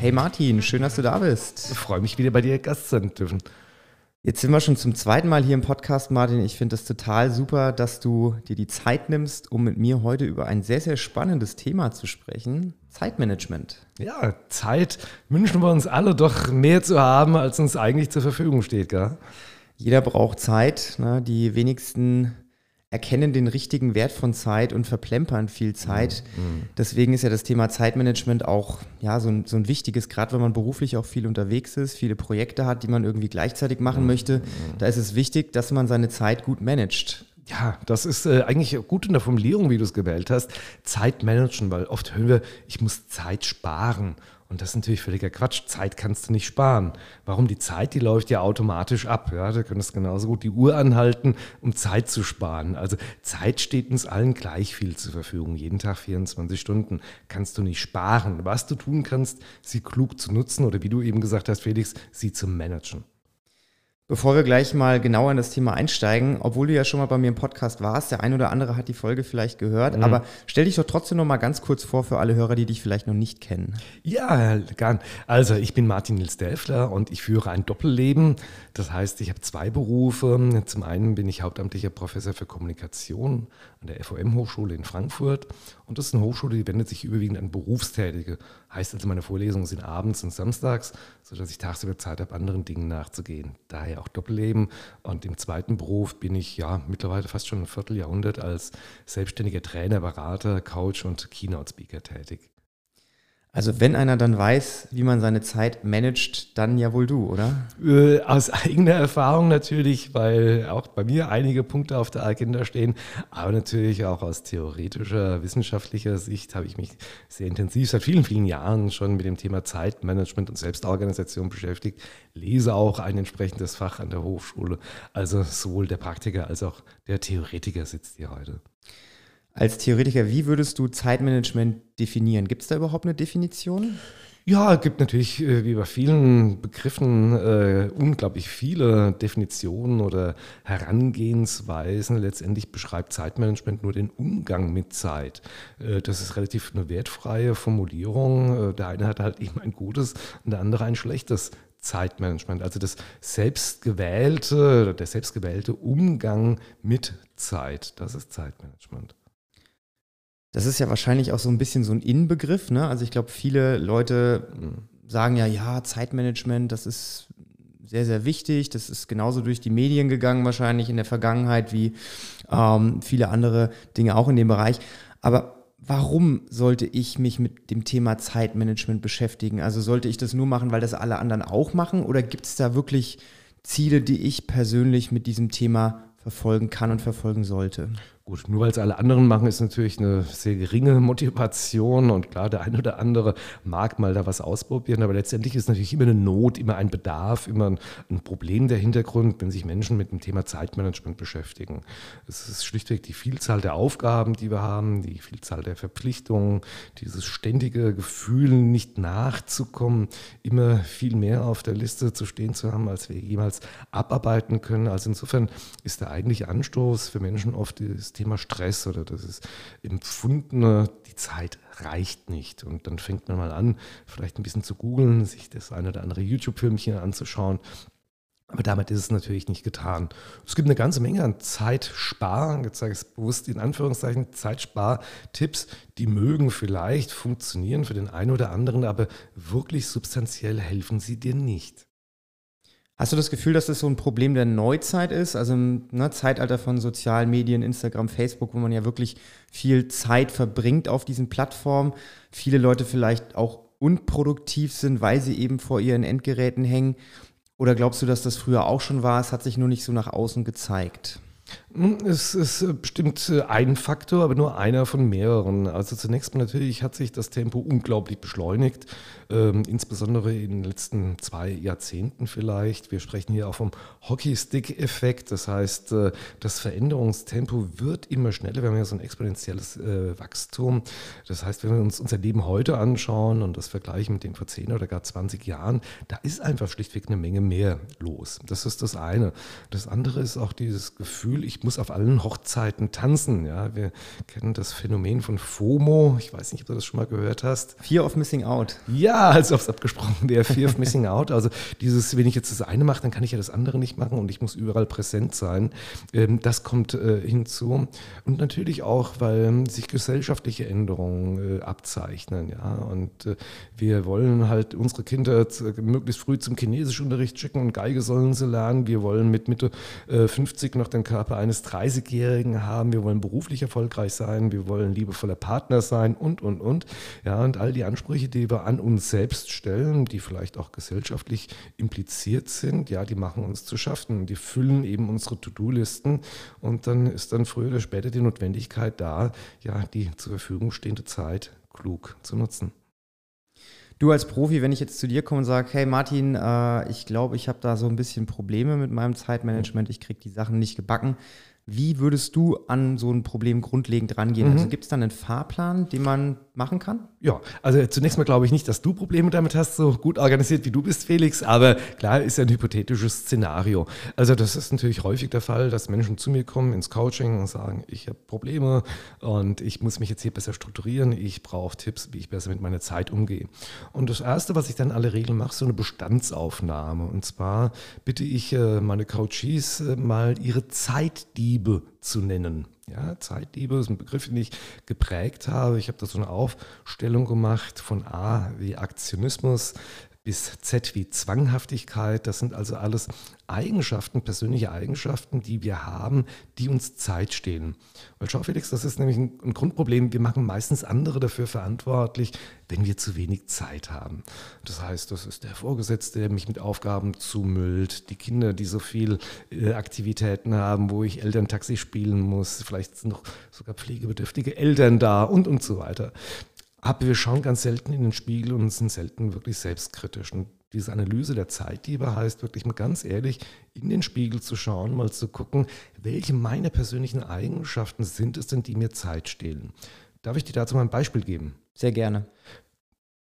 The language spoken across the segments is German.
Hey Martin, schön, dass du da bist. Ich freue mich wieder bei dir Gast sein dürfen. Jetzt sind wir schon zum zweiten Mal hier im Podcast, Martin. Ich finde es total super, dass du dir die Zeit nimmst, um mit mir heute über ein sehr, sehr spannendes Thema zu sprechen. Zeitmanagement. Ja, Zeit wünschen wir uns alle doch mehr zu haben, als uns eigentlich zur Verfügung steht, gell? Jeder braucht Zeit. Ne? Die wenigsten erkennen den richtigen Wert von Zeit und verplempern viel Zeit. Mhm. Deswegen ist ja das Thema Zeitmanagement auch ja, so, ein, so ein wichtiges, gerade wenn man beruflich auch viel unterwegs ist, viele Projekte hat, die man irgendwie gleichzeitig machen mhm. möchte. Da ist es wichtig, dass man seine Zeit gut managt. Ja, das ist äh, eigentlich gut in der Formulierung, wie du es gewählt hast. Zeit managen, weil oft hören wir, ich muss Zeit sparen. Und das ist natürlich völliger Quatsch. Zeit kannst du nicht sparen. Warum? Die Zeit, die läuft ja automatisch ab. Ja, da könntest genauso gut die Uhr anhalten, um Zeit zu sparen. Also Zeit steht uns allen gleich viel zur Verfügung. Jeden Tag 24 Stunden kannst du nicht sparen. Was du tun kannst, sie klug zu nutzen oder wie du eben gesagt hast, Felix, sie zu managen. Bevor wir gleich mal genauer in das Thema einsteigen, obwohl du ja schon mal bei mir im Podcast warst, der ein oder andere hat die Folge vielleicht gehört, mhm. aber stell dich doch trotzdem noch mal ganz kurz vor für alle Hörer, die dich vielleicht noch nicht kennen. Ja, gern. Also ich bin Martin Nils Delfler und ich führe ein Doppelleben. Das heißt, ich habe zwei Berufe. Zum einen bin ich hauptamtlicher Professor für Kommunikation an der FOM-Hochschule in Frankfurt und das ist eine Hochschule, die wendet sich überwiegend an Berufstätige. Heißt also, meine Vorlesungen sind abends und samstags, sodass ich tagsüber Zeit habe, anderen Dingen nachzugehen. Daher auch Doppelleben. Und im zweiten Beruf bin ich ja mittlerweile fast schon ein Vierteljahrhundert als selbstständiger Trainer, Berater, Coach und Keynote-Speaker tätig. Also wenn einer dann weiß, wie man seine Zeit managt, dann ja wohl du, oder? Äh, aus eigener Erfahrung natürlich, weil auch bei mir einige Punkte auf der Agenda stehen, aber natürlich auch aus theoretischer, wissenschaftlicher Sicht habe ich mich sehr intensiv seit vielen, vielen Jahren schon mit dem Thema Zeitmanagement und Selbstorganisation beschäftigt, lese auch ein entsprechendes Fach an der Hochschule. Also sowohl der Praktiker als auch der Theoretiker sitzt hier heute. Als Theoretiker, wie würdest du Zeitmanagement definieren? Gibt es da überhaupt eine Definition? Ja, es gibt natürlich äh, wie bei vielen Begriffen äh, unglaublich viele Definitionen oder Herangehensweisen. Letztendlich beschreibt Zeitmanagement nur den Umgang mit Zeit. Äh, das ist relativ eine wertfreie Formulierung. Äh, der eine hat halt eben ein gutes und der andere ein schlechtes Zeitmanagement. Also das selbstgewählte, der selbstgewählte Umgang mit Zeit. Das ist Zeitmanagement. Das ist ja wahrscheinlich auch so ein bisschen so ein Inbegriff. Ne? Also ich glaube, viele Leute sagen ja, ja, Zeitmanagement, das ist sehr, sehr wichtig. Das ist genauso durch die Medien gegangen wahrscheinlich in der Vergangenheit wie ähm, viele andere Dinge auch in dem Bereich. Aber warum sollte ich mich mit dem Thema Zeitmanagement beschäftigen? Also sollte ich das nur machen, weil das alle anderen auch machen? Oder gibt es da wirklich Ziele, die ich persönlich mit diesem Thema verfolgen kann und verfolgen sollte? Gut, nur weil es alle anderen machen, ist natürlich eine sehr geringe Motivation und klar, der eine oder andere mag mal da was ausprobieren, aber letztendlich ist natürlich immer eine Not, immer ein Bedarf, immer ein, ein Problem der Hintergrund, wenn sich Menschen mit dem Thema Zeitmanagement beschäftigen. Es ist schlichtweg die Vielzahl der Aufgaben, die wir haben, die Vielzahl der Verpflichtungen, dieses ständige Gefühl, nicht nachzukommen, immer viel mehr auf der Liste zu stehen zu haben, als wir jemals abarbeiten können. Also insofern ist der eigentliche Anstoß für Menschen oft das Thema Stress oder das ist empfundene, die Zeit reicht nicht. Und dann fängt man mal an, vielleicht ein bisschen zu googeln, sich das eine oder andere YouTube-Filmchen anzuschauen. Aber damit ist es natürlich nicht getan. Es gibt eine ganze Menge an Zeitspar, jetzt sage ich es bewusst in Anführungszeichen, Zeitspar-Tipps, die mögen vielleicht funktionieren für den einen oder anderen, aber wirklich substanziell helfen sie dir nicht. Hast du das Gefühl, dass das so ein Problem der Neuzeit ist? Also im ne, Zeitalter von sozialen Medien, Instagram, Facebook, wo man ja wirklich viel Zeit verbringt auf diesen Plattformen, viele Leute vielleicht auch unproduktiv sind, weil sie eben vor ihren Endgeräten hängen. Oder glaubst du, dass das früher auch schon war? Es hat sich nur nicht so nach außen gezeigt. Es ist äh, bestimmt äh, ein Faktor, aber nur einer von mehreren. Also zunächst mal natürlich hat sich das Tempo unglaublich beschleunigt, ähm, insbesondere in den letzten zwei Jahrzehnten vielleicht. Wir sprechen hier auch vom Hockeystick-Effekt, das heißt, äh, das Veränderungstempo wird immer schneller. Wir haben ja so ein exponentielles äh, Wachstum. Das heißt, wenn wir uns unser Leben heute anschauen und das vergleichen mit dem vor 10 oder gar 20 Jahren, da ist einfach schlichtweg eine Menge mehr los. Das ist das eine. Das andere ist auch dieses Gefühl, ich muss auf allen Hochzeiten tanzen. Ja, wir kennen das Phänomen von FOMO. Ich weiß nicht, ob du das schon mal gehört hast. Fear of Missing Out. Ja, als ob es abgesprochen wäre. Fear of Missing Out. Also dieses, wenn ich jetzt das eine mache, dann kann ich ja das andere nicht machen und ich muss überall präsent sein. Ähm, das kommt äh, hinzu. Und natürlich auch, weil sich gesellschaftliche Änderungen äh, abzeichnen. Ja, und äh, wir wollen halt unsere Kinder möglichst früh zum Chinesischunterricht schicken und Geige sollen sie lernen. Wir wollen mit Mitte 50 noch den Körper eines 30-Jährigen haben. Wir wollen beruflich erfolgreich sein. Wir wollen liebevoller Partner sein und, und, und. Ja, und all die Ansprüche, die wir an uns selbst stellen, die vielleicht auch gesellschaftlich impliziert sind, ja, die machen uns zu schaffen. Die füllen eben unsere To-Do-Listen und dann ist dann früher oder später die Notwendigkeit da, ja, die zur Verfügung stehende Zeit klug zu nutzen. Du als Profi, wenn ich jetzt zu dir komme und sage, hey Martin, äh, ich glaube, ich habe da so ein bisschen Probleme mit meinem Zeitmanagement, ich kriege die Sachen nicht gebacken. Wie würdest du an so ein Problem grundlegend rangehen? Mhm. Also gibt es da einen Fahrplan, den man machen kann? Ja, also zunächst mal glaube ich nicht, dass du Probleme damit hast, so gut organisiert wie du bist, Felix. Aber klar ist ja ein hypothetisches Szenario. Also das ist natürlich häufig der Fall, dass Menschen zu mir kommen ins Coaching und sagen, ich habe Probleme und ich muss mich jetzt hier besser strukturieren. Ich brauche Tipps, wie ich besser mit meiner Zeit umgehe. Und das Erste, was ich dann alle Regeln mache, so eine Bestandsaufnahme. Und zwar bitte ich äh, meine Coaches äh, mal ihre Zeitdiebe zu nennen. Ja, Zeitliebe ist ein Begriff, den ich geprägt habe. Ich habe da so eine Aufstellung gemacht von A wie Aktionismus bis Z wie Zwanghaftigkeit. Das sind also alles Eigenschaften, persönliche Eigenschaften, die wir haben, die uns Zeit stehen. Weil schau Felix, das ist nämlich ein, ein, Grundproblem. Wir machen meistens andere dafür verantwortlich, wenn wir zu wenig Zeit haben. Das heißt, das ist der Vorgesetzte, der mich mit Aufgaben zumüllt, die Kinder, die so viel äh, Aktivitäten haben, wo ich Elterntaxi spielen muss, vielleicht sind noch sogar pflegebedürftige Eltern da und und so weiter. Aber wir schauen ganz selten in den Spiegel und sind selten wirklich selbstkritisch. Und diese Analyse der Zeitgeber heißt wirklich mal ganz ehrlich, in den Spiegel zu schauen, mal zu gucken, welche meiner persönlichen Eigenschaften sind es denn, die mir Zeit stehlen. Darf ich dir dazu mal ein Beispiel geben? Sehr gerne.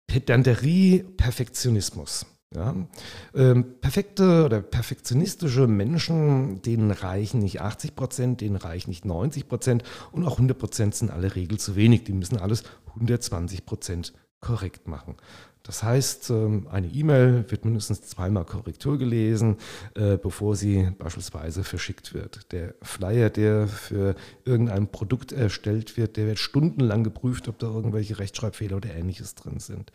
Pedanterie, Perfektionismus. Ja, ähm, perfekte oder perfektionistische Menschen, denen reichen nicht 80 Prozent, denen reichen nicht 90 Prozent und auch 100 Prozent sind alle Regel zu wenig. Die müssen alles 120 Prozent korrekt machen. Das heißt, ähm, eine E-Mail wird mindestens zweimal Korrektur gelesen, äh, bevor sie beispielsweise verschickt wird. Der Flyer, der für irgendein Produkt erstellt wird, der wird stundenlang geprüft, ob da irgendwelche Rechtschreibfehler oder ähnliches drin sind.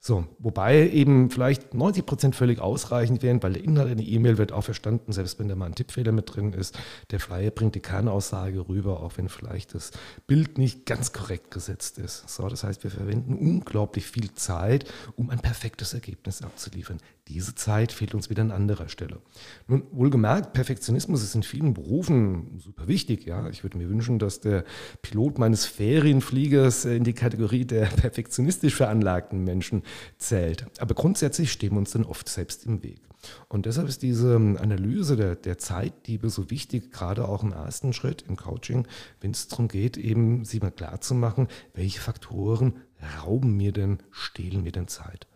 So, wobei eben vielleicht 90 Prozent völlig ausreichend wären, weil der Inhalt einer E-Mail wird auch verstanden, selbst wenn da mal ein Tippfehler mit drin ist. Der Flyer bringt die Kernaussage rüber, auch wenn vielleicht das Bild nicht ganz korrekt gesetzt ist. So, das heißt, wir verwenden unglaublich viel Zeit, um ein perfektes Ergebnis abzuliefern. Diese Zeit fehlt uns wieder an anderer Stelle. Nun, wohlgemerkt, Perfektionismus ist in vielen Berufen super wichtig. Ja? Ich würde mir wünschen, dass der Pilot meines Ferienfliegers in die Kategorie der perfektionistisch veranlagten Menschen zählt. Aber grundsätzlich stehen wir uns dann oft selbst im Weg. Und deshalb ist diese Analyse der, der Zeitdiebe so wichtig, gerade auch im ersten Schritt im Coaching, wenn es darum geht, eben sie mal klar zu machen, welche Faktoren rauben mir denn, stehlen mir denn Zeit.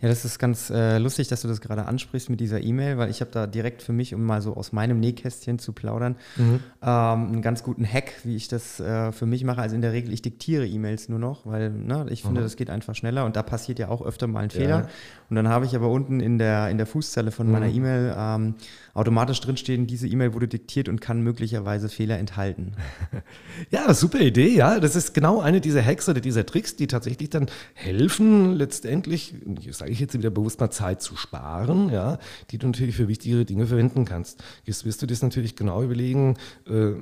Ja, das ist ganz äh, lustig, dass du das gerade ansprichst mit dieser E-Mail, weil ich habe da direkt für mich, um mal so aus meinem Nähkästchen zu plaudern, mhm. ähm, einen ganz guten Hack, wie ich das äh, für mich mache. Also in der Regel, ich diktiere E-Mails nur noch, weil ne, ich finde, mhm. das geht einfach schneller und da passiert ja auch öfter mal ein Fehler. Ja. Und dann habe ich aber unten in der, in der Fußzelle von mhm. meiner E-Mail ähm, automatisch drinstehen, diese E-Mail wurde diktiert und kann möglicherweise Fehler enthalten. Ja, super Idee, ja. Das ist genau eine dieser Hacks oder dieser Tricks, die tatsächlich dann helfen, letztendlich, sage ich jetzt wieder bewusst mal, Zeit zu sparen, ja, die du natürlich für wichtigere Dinge verwenden kannst. Jetzt wirst du das natürlich genau überlegen, äh,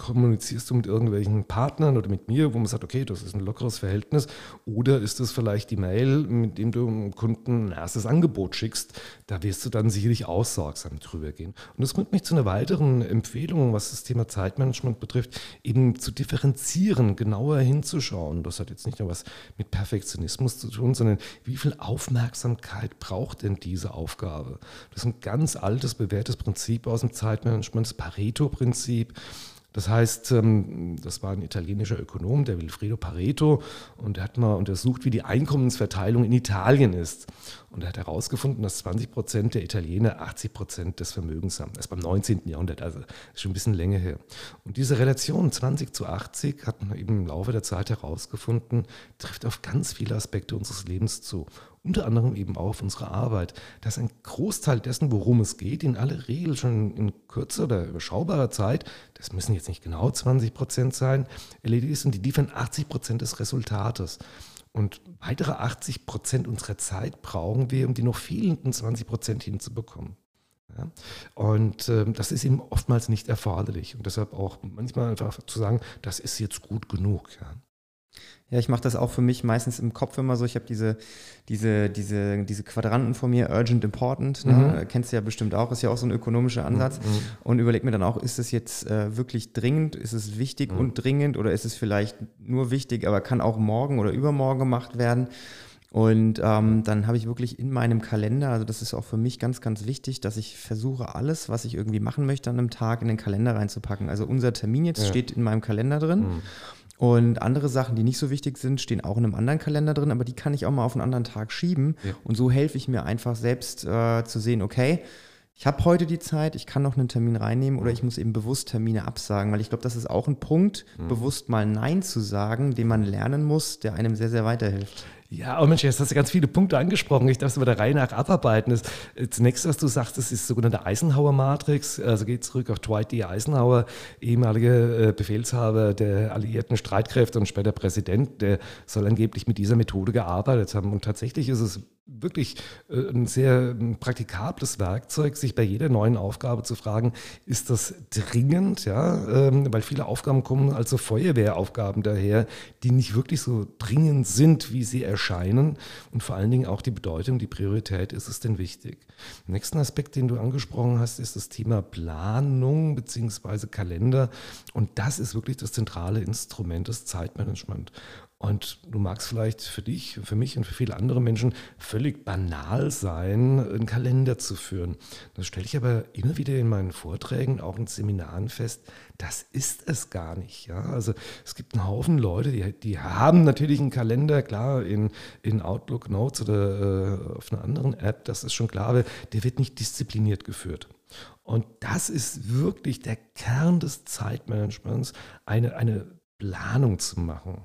kommunizierst du mit irgendwelchen Partnern oder mit mir, wo man sagt, okay, das ist ein lockeres Verhältnis? Oder ist das vielleicht die Mail, mit dem du dem Kunden ein erstes Angebot schickst? Da wirst du dann sicherlich aussorgsam drüber gehen. Und das bringt mich zu einer weiteren Empfehlung, was das Thema Zeitmanagement betrifft, eben zu differenzieren, genauer hinzuschauen. Das hat jetzt nicht nur was mit Perfektionismus zu tun, sondern wie viel Aufmerksamkeit braucht denn diese Aufgabe? Das ist ein ganz altes, bewährtes Prinzip aus dem Zeitmanagement, das Pareto-Prinzip. Das heißt, ähm, das war ein italienischer Ökonom, der Wilfredo Pareto, und er hat mal untersucht, wie die Einkommensverteilung in Italien ist. Und er hat herausgefunden, dass 20 Prozent der Italiener 80 Prozent des Vermögens haben. Das ist beim 19. Jahrhundert, also schon ein bisschen länger her. Und diese Relation 20 zu 80 hat man eben im Laufe der Zeit herausgefunden, trifft auf ganz viele Aspekte unseres Lebens zu unter anderem eben auch auf unsere Arbeit, dass ein Großteil dessen, worum es geht, in aller Regel schon in kürzer oder überschaubarer Zeit, das müssen jetzt nicht genau 20 Prozent sein, erledigt ist und die liefern 80 Prozent des Resultates. Und weitere 80 Prozent unserer Zeit brauchen wir, um die noch fehlenden 20 Prozent hinzubekommen. Ja? Und äh, das ist eben oftmals nicht erforderlich. Und deshalb auch manchmal einfach zu sagen, das ist jetzt gut genug. Ja? Ja, ich mache das auch für mich meistens im Kopf immer so. Ich habe diese, diese, diese, diese Quadranten von mir, urgent, important. Ne? Mhm. Kennst du ja bestimmt auch, ist ja auch so ein ökonomischer Ansatz. Mhm. Und überleg mir dann auch, ist es jetzt äh, wirklich dringend, ist es wichtig mhm. und dringend oder ist es vielleicht nur wichtig, aber kann auch morgen oder übermorgen gemacht werden? Und ähm, dann habe ich wirklich in meinem Kalender, also das ist auch für mich ganz, ganz wichtig, dass ich versuche, alles, was ich irgendwie machen möchte an einem Tag, in den Kalender reinzupacken. Also unser Termin jetzt ja. steht in meinem Kalender drin. Und andere Sachen, die nicht so wichtig sind, stehen auch in einem anderen Kalender drin, aber die kann ich auch mal auf einen anderen Tag schieben. Ja. Und so helfe ich mir einfach selbst äh, zu sehen, okay, ich habe heute die Zeit, ich kann noch einen Termin reinnehmen oder mhm. ich muss eben bewusst Termine absagen, weil ich glaube, das ist auch ein Punkt, mhm. bewusst mal Nein zu sagen, den man lernen muss, der einem sehr, sehr weiterhilft. Ja, oh Mensch, jetzt hast du ganz viele Punkte angesprochen. Ich darf es über der Reihe nach abarbeiten. Das, äh, zunächst, was du sagst, das ist die sogenannte Eisenhower-Matrix. Also geht zurück auf Dwight D. Eisenhower, ehemaliger äh, Befehlshaber der alliierten Streitkräfte und später Präsident. Der soll angeblich mit dieser Methode gearbeitet haben. Und tatsächlich ist es wirklich äh, ein sehr praktikables Werkzeug, sich bei jeder neuen Aufgabe zu fragen, ist das dringend? Ja, ähm, weil viele Aufgaben kommen also Feuerwehraufgaben daher, die nicht wirklich so dringend sind, wie sie erscheinen. Und vor allen Dingen auch die Bedeutung, die Priorität, ist es denn wichtig? Der nächsten Aspekt, den du angesprochen hast, ist das Thema Planung bzw. Kalender. Und das ist wirklich das zentrale Instrument des Zeitmanagement. Und du magst vielleicht für dich, für mich und für viele andere Menschen völlig banal sein, einen Kalender zu führen. Das stelle ich aber immer wieder in meinen Vorträgen, auch in Seminaren fest, das ist es gar nicht. Ja? Also es gibt einen Haufen Leute, die, die haben natürlich einen Kalender, klar, in, in Outlook Notes oder äh, auf einer anderen App, das ist schon klar, aber der wird nicht diszipliniert geführt. Und das ist wirklich der Kern des Zeitmanagements, eine, eine Planung zu machen.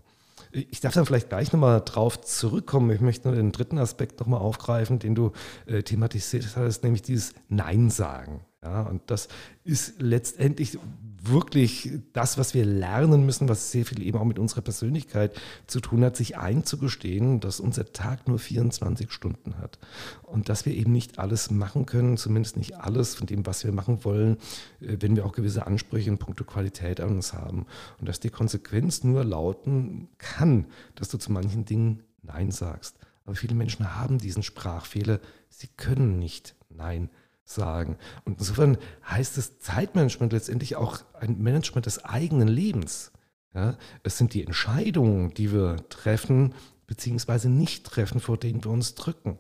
Ich darf dann vielleicht gleich nochmal drauf zurückkommen. Ich möchte nur den dritten Aspekt nochmal aufgreifen, den du äh, thematisiert hast, nämlich dieses Nein sagen. Ja, und das ist letztendlich wirklich das, was wir lernen müssen, was sehr viel eben auch mit unserer Persönlichkeit zu tun hat, sich einzugestehen, dass unser Tag nur 24 Stunden hat und dass wir eben nicht alles machen können, zumindest nicht alles von dem, was wir machen wollen, äh, wenn wir auch gewisse Ansprüche in puncto Qualität an uns haben. Und dass die Konsequenz nur lauten kann, dass du zu manchen Dingen Nein sagst. Aber viele Menschen haben diesen Sprachfehler, sie können nicht Nein sagen sagen. Und insofern heißt das Zeitmanagement letztendlich auch ein Management des eigenen Lebens. Ja, es sind die Entscheidungen, die wir treffen, beziehungsweise nicht treffen, vor denen wir uns drücken.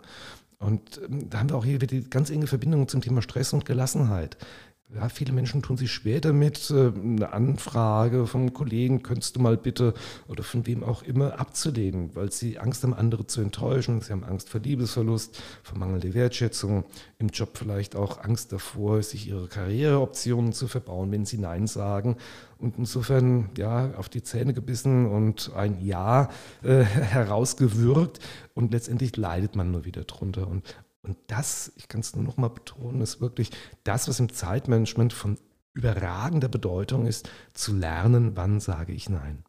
Und ähm, da haben wir auch hier wieder die ganz enge Verbindung zum Thema Stress und Gelassenheit. Ja, viele Menschen tun sich schwer damit, äh, eine Anfrage vom Kollegen, könntest du mal bitte oder von wem auch immer abzulehnen, weil sie Angst haben, andere zu enttäuschen. Sie haben Angst vor Liebesverlust, vor mangelnder Wertschätzung, im Job vielleicht auch Angst davor, sich ihre Karriereoptionen zu verbauen, wenn sie Nein sagen. Und insofern, ja, auf die Zähne gebissen und ein Ja äh, herausgewürgt und letztendlich leidet man nur wieder drunter. Und und das, ich kann es nur noch mal betonen, ist wirklich das, was im Zeitmanagement von überragender Bedeutung ist, zu lernen, wann sage ich Nein.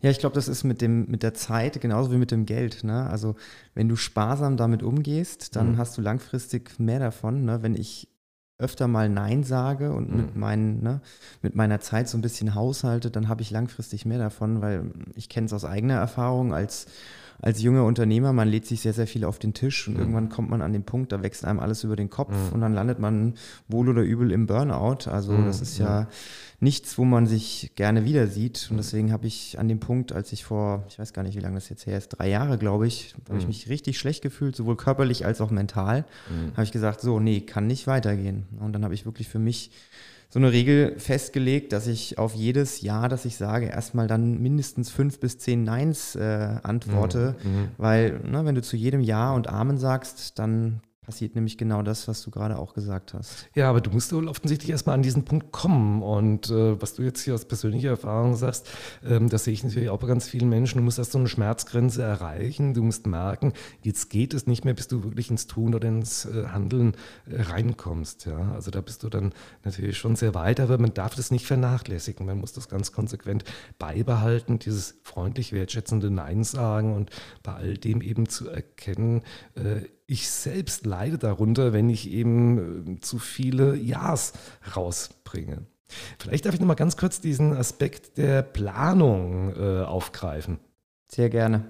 Ja, ich glaube, das ist mit, dem, mit der Zeit genauso wie mit dem Geld. Ne? Also wenn du sparsam damit umgehst, dann mhm. hast du langfristig mehr davon. Ne? Wenn ich öfter mal Nein sage und Mhm. mit, meinen, ne, mit meiner Zeit so ein bisschen haushalte, dann habe ich langfristig mehr davon, weil ich kenne es aus eigener Erfahrung als, als junger Unternehmer, man lädt sich sehr, sehr viel auf den Tisch und Mhm. irgendwann kommt man an den Punkt, da wächst einem alles über den Kopf Mhm. und dann landet man wohl oder übel im Burnout. Also Mhm. das ist ja nichts, wo man sich gerne wieder sieht. Und deswegen habe ich an dem Punkt, als ich vor, ich weiß gar nicht, wie lange das jetzt her ist, drei Jahre, glaube ich, habe ich Mhm. mich richtig schlecht gefühlt, sowohl körperlich als auch mental. Mhm. Habe ich gesagt, so, nee, kann nicht weitergehen. Und dann habe ich wirklich für mich so eine Regel festgelegt, dass ich auf jedes Ja, das ich sage, erstmal dann mindestens fünf bis zehn Neins äh, antworte. Mhm. Weil, ne, wenn du zu jedem Ja und Amen sagst, dann passiert nämlich genau das, was du gerade auch gesagt hast. Ja, aber du musst wohl offensichtlich erstmal an diesen Punkt kommen. Und äh, was du jetzt hier aus persönlicher Erfahrung sagst, ähm, das sehe ich natürlich auch bei ganz vielen Menschen. Du musst erst so eine Schmerzgrenze erreichen. Du musst merken, jetzt geht es nicht mehr, bis du wirklich ins Tun oder ins äh, Handeln äh, reinkommst. Ja? Also da bist du dann natürlich schon sehr weit, aber man darf das nicht vernachlässigen. Man muss das ganz konsequent beibehalten, dieses freundlich wertschätzende Nein sagen und bei all dem eben zu erkennen, äh, ich selbst leide darunter, wenn ich eben äh, zu viele Ja's rausbringe. Vielleicht darf ich noch mal ganz kurz diesen Aspekt der Planung äh, aufgreifen. Sehr gerne.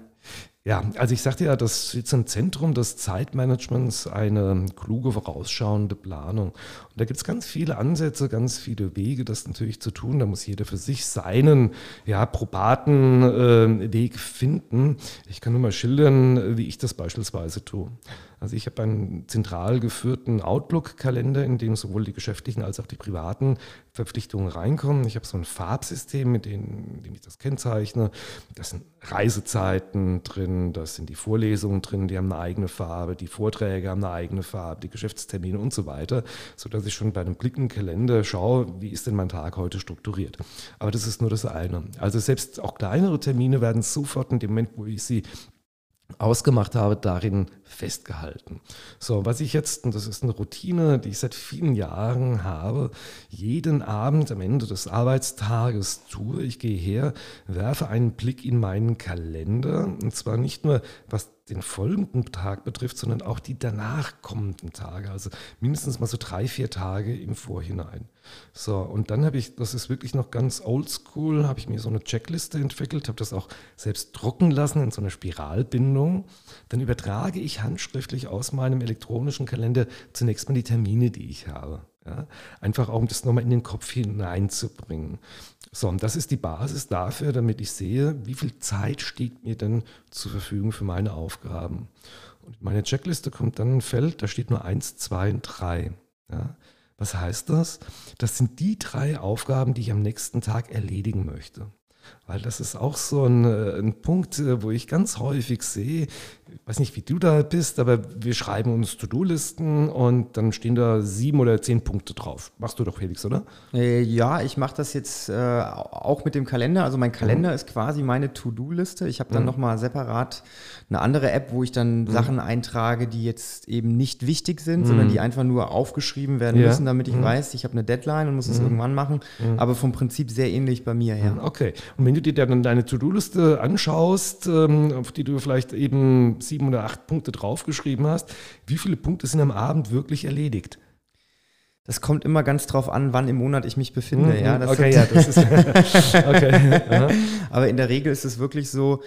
Ja, also ich sagte ja, das ist im Zentrum des Zeitmanagements eine kluge, vorausschauende Planung. Und da gibt es ganz viele Ansätze, ganz viele Wege, das natürlich zu tun. Da muss jeder für sich seinen ja, probaten äh, Weg finden. Ich kann nur mal schildern, wie ich das beispielsweise tue. Also ich habe einen zentral geführten Outlook-Kalender, in dem sowohl die geschäftlichen als auch die privaten Verpflichtungen reinkommen. Ich habe so ein Farbsystem, mit dem, dem ich das kennzeichne. Das sind Reisezeiten drin, das sind die Vorlesungen drin, die haben eine eigene Farbe, die Vorträge haben eine eigene Farbe, die Geschäftstermine und so weiter, sodass ich schon bei einem Blick im Kalender schaue, wie ist denn mein Tag heute strukturiert. Aber das ist nur das eine. Also selbst auch kleinere Termine werden sofort in dem Moment, wo ich sie ausgemacht habe, darin festgehalten. So, was ich jetzt, und das ist eine Routine, die ich seit vielen Jahren habe, jeden Abend am Ende des Arbeitstages tue, ich gehe her, werfe einen Blick in meinen Kalender, und zwar nicht nur, was den folgenden Tag betrifft, sondern auch die danach kommenden Tage, also mindestens mal so drei, vier Tage im Vorhinein. So, und dann habe ich, das ist wirklich noch ganz oldschool, habe ich mir so eine Checkliste entwickelt, habe das auch selbst drucken lassen in so einer Spiralbindung. Dann übertrage ich handschriftlich aus meinem elektronischen Kalender zunächst mal die Termine, die ich habe. Ja, einfach auch, um das nochmal in den Kopf hineinzubringen. So, und das ist die Basis dafür, damit ich sehe, wie viel Zeit steht mir denn zur Verfügung für meine Aufgaben. Und in meiner Checkliste kommt dann ein Feld, da steht nur eins, zwei und drei. Ja, was heißt das? Das sind die drei Aufgaben, die ich am nächsten Tag erledigen möchte. Weil das ist auch so ein, äh, ein Punkt, äh, wo ich ganz häufig sehe, ich weiß nicht, wie du da bist, aber wir schreiben uns To-Do-Listen und dann stehen da sieben oder zehn Punkte drauf. Machst du doch, Felix, oder? Äh, ja, ich mache das jetzt äh, auch mit dem Kalender. Also mein Kalender ist quasi meine To-Do-Liste. Ich habe dann Mhm. nochmal separat eine andere App, wo ich dann Sachen eintrage, die jetzt eben nicht wichtig sind, sondern die einfach nur aufgeschrieben werden Ja. müssen, damit ich Mhm. weiß, ich habe eine Deadline und muss es irgendwann machen. Aber vom Prinzip sehr ähnlich bei mir, ja. Okay. Und wenn du dir dann deine To-Do-Liste anschaust, ähm, auf die du vielleicht eben sieben oder acht Punkte draufgeschrieben hast, wie viele Punkte sind am Abend wirklich erledigt? Das kommt immer ganz drauf an, wann im Monat ich mich befinde. Mhm. Ja, das okay, ja, das ist. okay. Aber in der Regel ist es wirklich so,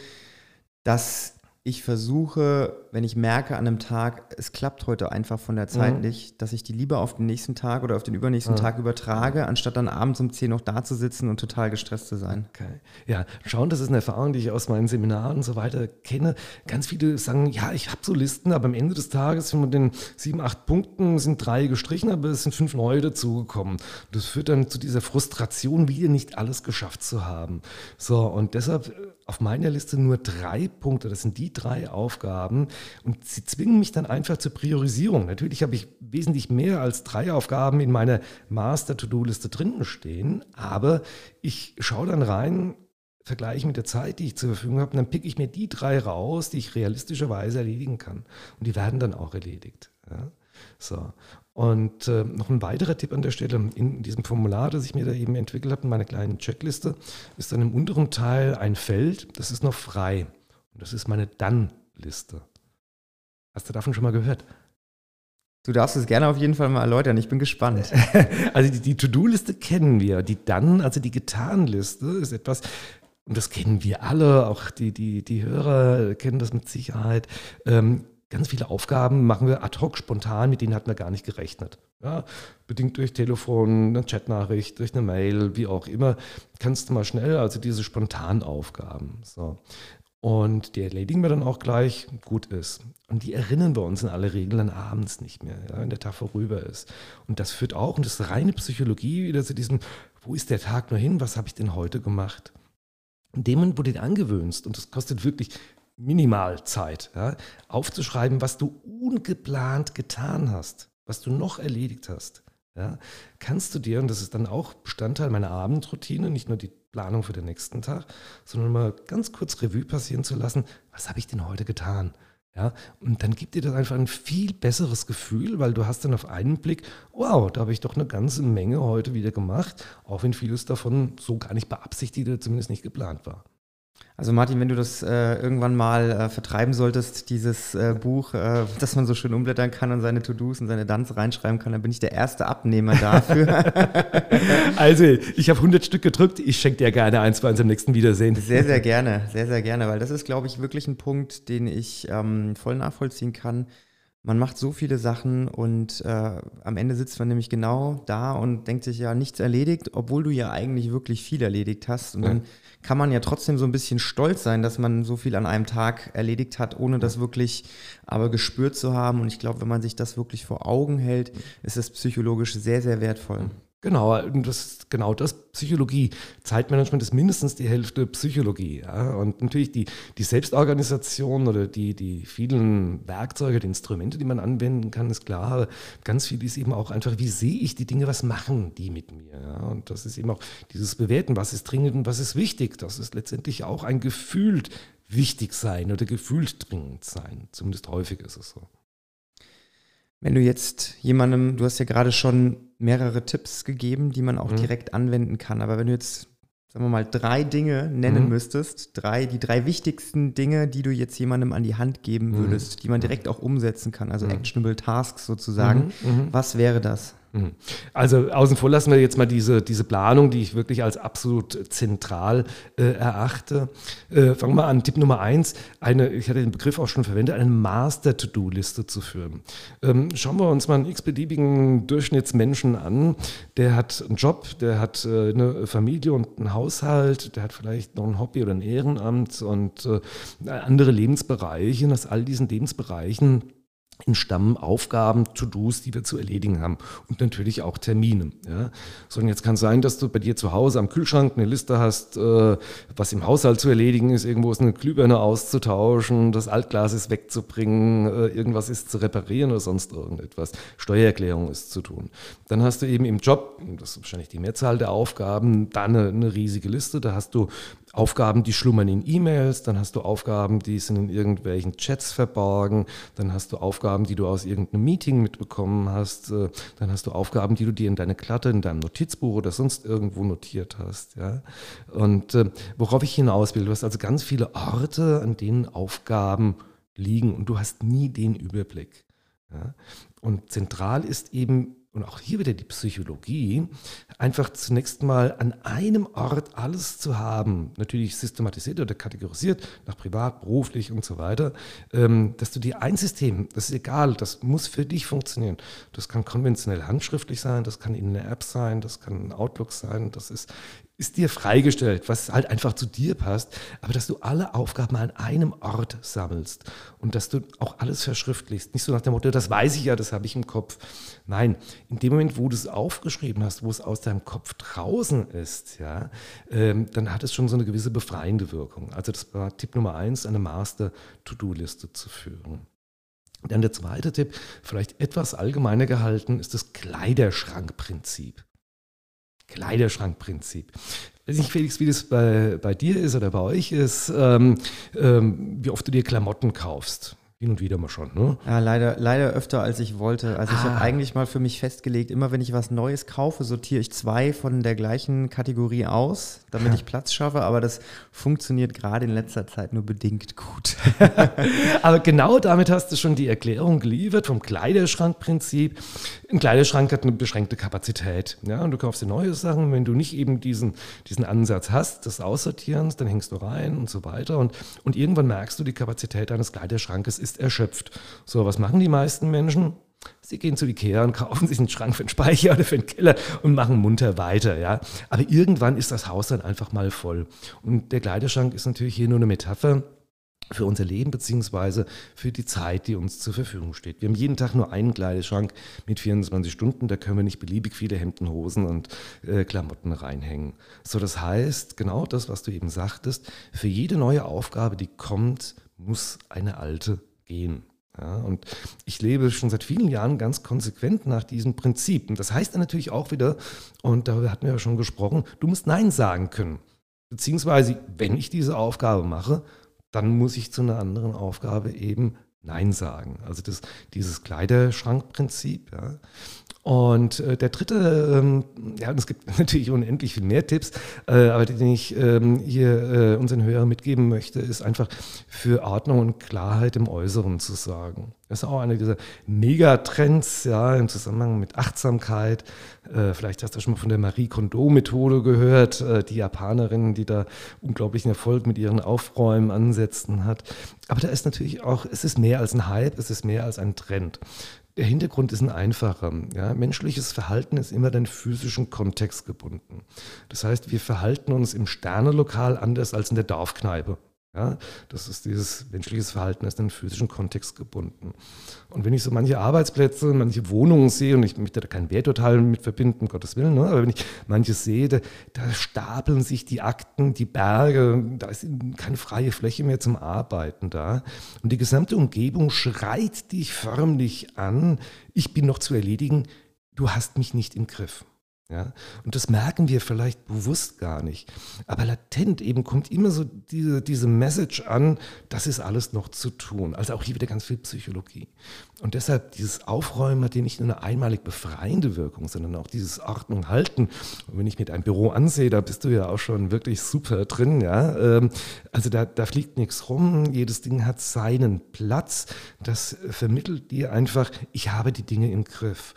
dass ich versuche, wenn ich merke an einem Tag, es klappt heute einfach von der Zeit Mhm. nicht, dass ich die lieber auf den nächsten Tag oder auf den übernächsten Ja. Tag übertrage, anstatt dann abends um 10 noch da zu sitzen und total gestresst zu sein. Okay. Ja, schauen, das ist eine Erfahrung, die ich aus meinen Seminaren und so weiter kenne. Ganz viele sagen, ja, ich habe so Listen, aber am Ende des Tages von den sieben, acht Punkten sind drei gestrichen, aber es sind fünf neue dazugekommen. Das führt dann zu dieser Frustration, wieder nicht alles geschafft zu haben. So, und deshalb äh, auf meiner Liste nur drei Punkte. Das sind die drei Aufgaben. Und sie zwingen mich dann einfach zur Priorisierung. Natürlich habe ich wesentlich mehr als drei Aufgaben in meiner Master-To-Do-Liste drinnen stehen, aber ich schaue dann rein, vergleiche mit der Zeit, die ich zur Verfügung habe, und dann picke ich mir die drei raus, die ich realistischerweise erledigen kann. Und die werden dann auch erledigt. Ja? So. Und äh, noch ein weiterer Tipp an der Stelle, in diesem Formular, das ich mir da eben entwickelt habe, in meiner kleinen Checkliste, ist dann im unteren Teil ein Feld, das ist noch frei. Und das ist meine Dann-Liste. Hast du davon schon mal gehört? Du darfst es gerne auf jeden Fall mal erläutern. Ich bin gespannt. Also die, die To-Do-Liste kennen wir. Die dann, also die Getan-Liste ist etwas, und das kennen wir alle, auch die, die, die Hörer kennen das mit Sicherheit. Ähm, ganz viele Aufgaben machen wir ad hoc spontan, mit denen hatten wir gar nicht gerechnet. Ja, bedingt durch Telefon, eine Chatnachricht, durch eine Mail, wie auch immer, kannst du mal schnell, also diese Spontanaufgaben. So. Und die erledigen wir dann auch gleich, gut ist. Und die erinnern wir uns in aller Regel dann abends nicht mehr, ja, wenn der Tag vorüber ist. Und das führt auch, und das ist reine Psychologie, wieder zu diesem, wo ist der Tag nur hin, was habe ich denn heute gemacht? In dem Moment, wo du den angewöhnst, und das kostet wirklich minimal Zeit, ja, aufzuschreiben, was du ungeplant getan hast, was du noch erledigt hast, ja, kannst du dir, und das ist dann auch Bestandteil meiner Abendroutine, nicht nur die Planung für den nächsten Tag, sondern mal ganz kurz Revue passieren zu lassen, was habe ich denn heute getan? Ja, und dann gibt dir das einfach ein viel besseres Gefühl, weil du hast dann auf einen Blick, wow, da habe ich doch eine ganze Menge heute wieder gemacht, auch wenn vieles davon so gar nicht beabsichtigt oder zumindest nicht geplant war. Also Martin, wenn du das äh, irgendwann mal äh, vertreiben solltest, dieses äh, Buch, äh, das man so schön umblättern kann und seine To-Dos und seine Danz reinschreiben kann, dann bin ich der erste Abnehmer dafür. also ich habe 100 Stück gedrückt, ich schenke dir gerne eins bei unserem nächsten Wiedersehen. Sehr, sehr gerne, sehr, sehr gerne, weil das ist, glaube ich, wirklich ein Punkt, den ich ähm, voll nachvollziehen kann man macht so viele Sachen und äh, am Ende sitzt man nämlich genau da und denkt sich ja, nichts erledigt, obwohl du ja eigentlich wirklich viel erledigt hast. Und ja. dann kann man ja trotzdem so ein bisschen stolz sein, dass man so viel an einem Tag erledigt hat, ohne das wirklich aber gespürt zu haben. Und ich glaube, wenn man sich das wirklich vor Augen hält, ist es psychologisch sehr, sehr wertvoll. Genau, das genau das Psychologie. Zeitmanagement ist mindestens die Hälfte Psychologie. Ja? Und natürlich die, die Selbstorganisation oder die, die vielen Werkzeuge, die Instrumente, die man anwenden kann, ist klar. Aber ganz viel ist eben auch einfach, wie sehe ich die Dinge, was machen die mit mir? Ja? Und das ist eben auch dieses Bewerten, was ist dringend und was ist wichtig. Das ist letztendlich auch ein gefühlt wichtig sein oder gefühlt dringend sein. Zumindest häufig ist es so. Wenn du jetzt jemandem, du hast ja gerade schon mehrere Tipps gegeben, die man auch mhm. direkt anwenden kann, aber wenn du jetzt, sagen wir mal, drei Dinge nennen mhm. müsstest, drei, die drei wichtigsten Dinge, die du jetzt jemandem an die Hand geben mhm. würdest, mhm. die man direkt auch umsetzen kann, also mhm. actionable Tasks sozusagen, mhm. was wäre das? Mhm. Also außen vor lassen wir jetzt mal diese, diese Planung, die ich wirklich als absolut zentral äh, erachte. Äh, fangen wir an. Tipp Nummer eins, eine, ich hatte den Begriff auch schon verwendet, eine Master-To-Do-Liste zu führen. Ähm, schauen wir uns mal einen x-beliebigen Durchschnittsmenschen an. Der hat einen Job, der hat äh, eine Familie und einen Haushalt, der hat vielleicht noch ein Hobby oder ein Ehrenamt und äh, andere Lebensbereiche. Und aus all diesen Lebensbereichen entstammen Aufgaben, To-Dos, die wir zu erledigen haben und natürlich auch Termine. Ja. So, und jetzt kann sein, dass du bei dir zu Hause am Kühlschrank eine Liste hast, äh, was im Haushalt zu erledigen ist, irgendwo ist eine Glühbirne auszutauschen, das Altglas ist wegzubringen, äh, irgendwas ist zu reparieren oder sonst irgendetwas. Steuererklärung ist zu tun. Dann hast du eben im Job, das ist wahrscheinlich die Mehrzahl der Aufgaben, da eine, eine riesige Liste, da hast du Aufgaben, die schlummern in E-Mails, dann hast du Aufgaben, die sind in irgendwelchen Chats verborgen, dann hast du Aufgaben, die du aus irgendeinem Meeting mitbekommen hast, äh, dann hast du Aufgaben, die du dir in deine Klatte, in deinem Notizbuch oder sonst irgendwo notiert hast. Ja? Und äh, worauf ich hinaus will, du hast also ganz viele Orte, an denen Aufgaben liegen und du hast nie den Überblick. Ja? Und zentral ist eben und auch hier wieder die Psychologie, einfach zunächst mal an einem Ort alles zu haben, natürlich systematisiert oder kategorisiert, nach privat, beruflich und so weiter, ähm, dass du dir ein System, das ist egal, das muss für dich funktionieren. Das kann konventionell handschriftlich sein, das kann in einer App sein, das kann ein Outlook sein, das ist ist dir freigestellt, was halt einfach zu dir passt, aber dass du alle Aufgaben an einem Ort sammelst und dass du auch alles verschriftlichst. Nicht so nach dem Motto, das weiß ich ja, das habe ich im Kopf. Nein, in dem Moment, wo du es aufgeschrieben hast, wo es aus deinem Kopf draußen ist, ja, ähm, dann hat es schon so eine gewisse befreiende Wirkung. Also das war Tipp Nummer eins, eine Master-To-Do-Liste zu führen. Dann der zweite Tipp, vielleicht etwas allgemeiner gehalten, ist das Kleiderschrankprinzip. Kleiderschrankprinzip. Ich weiß nicht, Felix, wie das bei, bei dir ist oder bei euch ist, ähm, ähm, wie oft du dir Klamotten kaufst. Hin und wieder mal schon, ne? Ja, leider, leider öfter als ich wollte. Also ich habe ah. eigentlich mal für mich festgelegt, immer wenn ich was Neues kaufe, sortiere ich zwei von der gleichen Kategorie aus, damit ich Platz schaffe. Aber das funktioniert gerade in letzter Zeit nur bedingt gut. aber genau damit hast du schon die Erklärung geliefert vom Kleiderschrankprinzip. Ein Kleiderschrank hat eine beschränkte Kapazität. Ja, und du kaufst dir neue Sachen. Wenn du nicht eben diesen, diesen Ansatz hast, des Aussortierens, dann hängst du rein und so weiter. Und, und irgendwann merkst du, die Kapazität deines Kleiderschrankes ist ist erschöpft. So, was machen die meisten Menschen? Sie gehen zu Ikea und kaufen sich einen Schrank für den Speicher oder für den Keller und machen munter weiter, ja. Aber irgendwann ist das Haus dann einfach mal voll. Und der Kleiderschrank ist natürlich hier nur eine Metapher für unser Leben beziehungsweise für die Zeit, die uns zur Verfügung steht. Wir haben jeden Tag nur einen Kleiderschrank mit 24 Stunden, da können wir nicht beliebig viele Hemden, Hosen und äh, Klamotten reinhängen. So, das heißt, genau das, was du eben sagtest, für jede neue Aufgabe, die kommt, muss eine alte gehen. Ja, und ich lebe schon seit vielen Jahren ganz konsequent nach diesem Prinzip. Und das heißt dann natürlich auch wieder, und darüber hatten wir ja schon gesprochen, du musst Nein sagen können. Beziehungsweise, wenn ich diese Aufgabe mache, dann muss ich zu einer anderen Aufgabe eben Nein sagen. Also das, dieses Kleiderschrankprinzip. Ja. Und äh, der dritte, ähm, ja, und es gibt natürlich unendlich viel mehr Tipps, äh, aber den ich ähm, hier äh, unseren Hörern mitgeben möchte, ist einfach für Ordnung und Klarheit im Äußeren zu sagen. Das ist auch einer dieser Megatrends, ja, im Zusammenhang mit Achtsamkeit. Äh, vielleicht hast du schon mal von der Marie Kondo-Methode gehört, äh, die Japanerin, die da unglaublichen Erfolg mit ihren Aufräumen-Ansätzen hat. Aber da ist natürlich auch, es ist mehr als ein Hype, es ist mehr als ein Trend. Der Hintergrund ist ein einfacher. Ja. Menschliches Verhalten ist immer den physischen Kontext gebunden. Das heißt, wir verhalten uns im Sternelokal anders als in der Dorfkneipe. Ja, das ist dieses menschliches Verhalten, ist in den physischen Kontext gebunden. Und wenn ich so manche Arbeitsplätze, manche Wohnungen sehe, und ich möchte da kein Werturteil mit verbinden, Gottes Willen, ne, aber wenn ich manches sehe, da, da, stapeln sich die Akten, die Berge, da ist keine freie Fläche mehr zum Arbeiten da. Und die gesamte Umgebung schreit dich förmlich an, ich bin noch zu erledigen, du hast mich nicht im Griff. Ja, und das merken wir vielleicht bewusst gar nicht. Aber latent eben kommt immer so diese, diese Message an, das ist alles noch zu tun. Also auch hier wieder ganz viel Psychologie. Und deshalb dieses Aufräumen hat hier nicht nur eine einmalig befreiende Wirkung, sondern auch dieses Ordnung halten. Und wenn ich mir dein Büro ansehe, da bist du ja auch schon wirklich super drin. Ja? Ähm, also da, da fliegt nichts rum, jedes Ding hat seinen Platz. Das vermittelt dir einfach, ich habe die Dinge im Griff.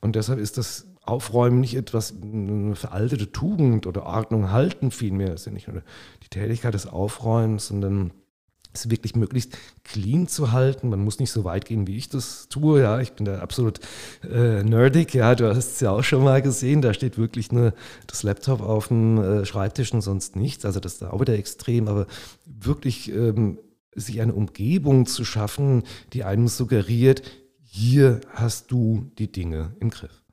Und deshalb ist das Aufräumen nicht etwas, eine veraltete Tugend oder Ordnung halten vielmehr. Ist ja nicht nur die Tätigkeit des Aufräumens, sondern es wirklich möglichst clean zu halten. Man muss nicht so weit gehen, wie ich das tue. Ja, ich bin da absolut äh, nerdig. Ja, du hast es ja auch schon mal gesehen. Da steht wirklich nur das Laptop auf dem äh, Schreibtisch und sonst nichts. Also das ist auch wieder extrem. Aber wirklich ähm, sich eine Umgebung zu schaffen, die einem suggeriert, hier hast du die Dinge im Griff.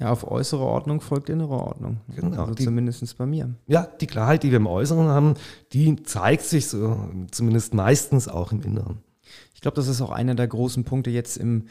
Ja, auf äußere Ordnung folgt innere Ordnung. Genau. Also zumindest bei mir. Ja, die Klarheit, die wir im Äußeren haben, die zeigt sich so, zumindest meistens auch im Inneren. Ich glaube, das ist auch einer der großen Punkte jetzt im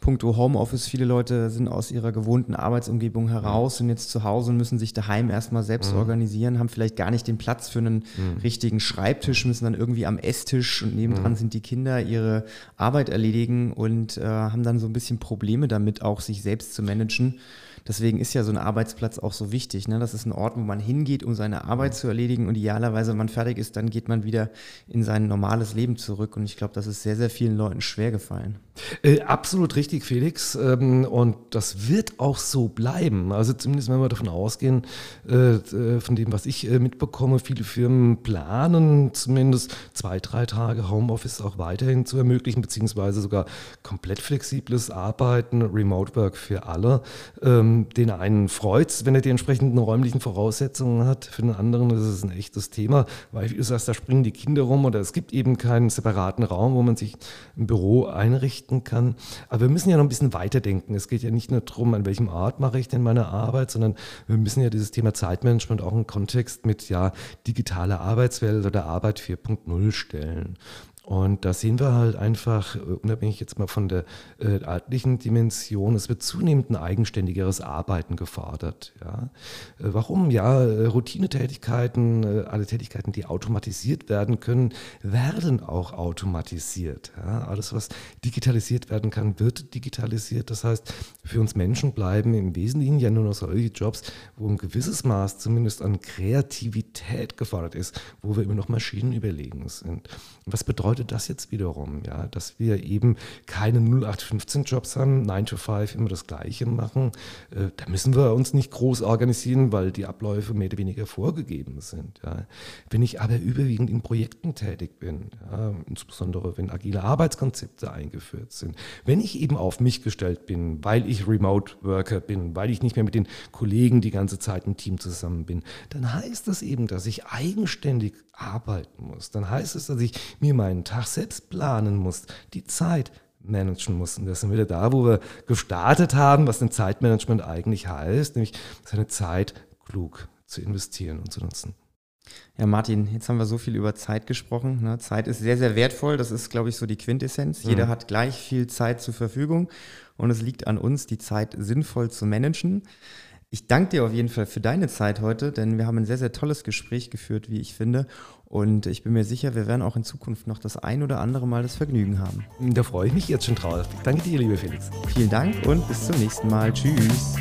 Punkto Homeoffice. Viele Leute sind aus ihrer gewohnten Arbeitsumgebung heraus, sind jetzt zu Hause und müssen sich daheim erstmal selbst mhm. organisieren, haben vielleicht gar nicht den Platz für einen mhm. richtigen Schreibtisch, müssen dann irgendwie am Esstisch und nebendran mhm. sind die Kinder ihre Arbeit erledigen und äh, haben dann so ein bisschen Probleme damit, auch sich selbst zu managen. Deswegen ist ja so ein Arbeitsplatz auch so wichtig. Ne? Das ist ein Ort, wo man hingeht, um seine Arbeit zu erledigen und idealerweise, wenn man fertig ist, dann geht man wieder in sein normales Leben zurück. Und ich glaube, das ist sehr, sehr vielen Leuten schwer gefallen. Äh, absolut richtig, Felix. Ähm, und das wird auch so bleiben. Also zumindest wenn wir davon ausgehen, äh, äh von dem, was ich äh, mitbekomme, viele Firmen planen zumindest zwei, drei Tage Homeoffice auch weiterhin zu ermöglichen, beziehungsweise sogar komplett flexibles Arbeiten, Remote Work für alle. Ähm, den einen freut es, wenn er die entsprechenden räumlichen Voraussetzungen hat. Für den anderen ist es ein echtes Thema, weil wie du sagst, da springen die Kinder rum oder es gibt eben keinen separaten Raum, wo man sich ein Büro einrichten kann. Aber wir müssen ja noch ein bisschen weiterdenken. Es geht ja nicht nur darum, an welchem Ort mache ich denn meine Arbeit, sondern wir müssen ja dieses Thema Zeitmanagement auch im Kontext mit ja digitaler Arbeitswelt oder Arbeit 4.0 stellen. Und da sehen wir halt einfach, äh, unabhängig jetzt mal von der äh, örtlichen Dimension, es wird zunehmend ein eigenständigeres Arbeiten gefordert. Ja. Äh, warum? Ja, äh, Routinetätigkeiten, alle Tätigkeiten, die automatisiert werden können, werden auch automatisiert. Ja. Alles, was digitalisiert werden kann, wird digitalisiert. Das heißt, für uns Menschen bleiben im Wesentlichen ja nur noch solche Jobs, wo ein gewisses Maß zumindest an Kreativität gefordert ist, wo wir immer noch Maschinen überlegen sind. was bedeutet bedeutet das jetzt wiederum, ja, dass wir eben keine 0815-Jobs haben, 9 to 5 immer das Gleiche machen. Äh, da müssen wir uns nicht groß organisieren, weil die Abläufe mehr oder weniger vorgegeben sind. Ja. Wenn ich aber überwiegend in Projekten tätig bin, ja, insbesondere wenn agile Arbeitskonzepte eingeführt sind, wenn ich eben auf mich gestellt bin, weil ich Remote Worker bin, weil ich nicht mehr mit den Kollegen die ganze Zeit im Team zusammen bin, dann heißt das eben, dass ich eigenständig arbeiten muss. Dann heißt es, dass ich mir meinen Tag selbst planen muss, die Zeit managen muss. Und das sind wieder da, wo wir gestartet haben, was denn Zeitmanagement eigentlich heißt, nämlich seine Zeit klug zu investieren und zu nutzen. Ja, Martin, jetzt haben wir so viel über Zeit gesprochen. Ne? Zeit ist sehr, sehr wertvoll. Das ist, glaube ich, so die Quintessenz. Mhm. Jeder hat gleich viel Zeit zur Verfügung und es liegt an uns, die Zeit sinnvoll zu managen. Ich danke dir auf jeden Fall für deine Zeit heute, denn wir haben ein sehr, sehr tolles Gespräch geführt, wie ich finde. Und ich bin mir sicher, wir werden auch in Zukunft noch das ein oder andere Mal das Vergnügen haben. Da freue ich mich jetzt schon drauf. Danke dir, lieber Felix. Vielen Dank und bis zum nächsten Mal. Tschüss.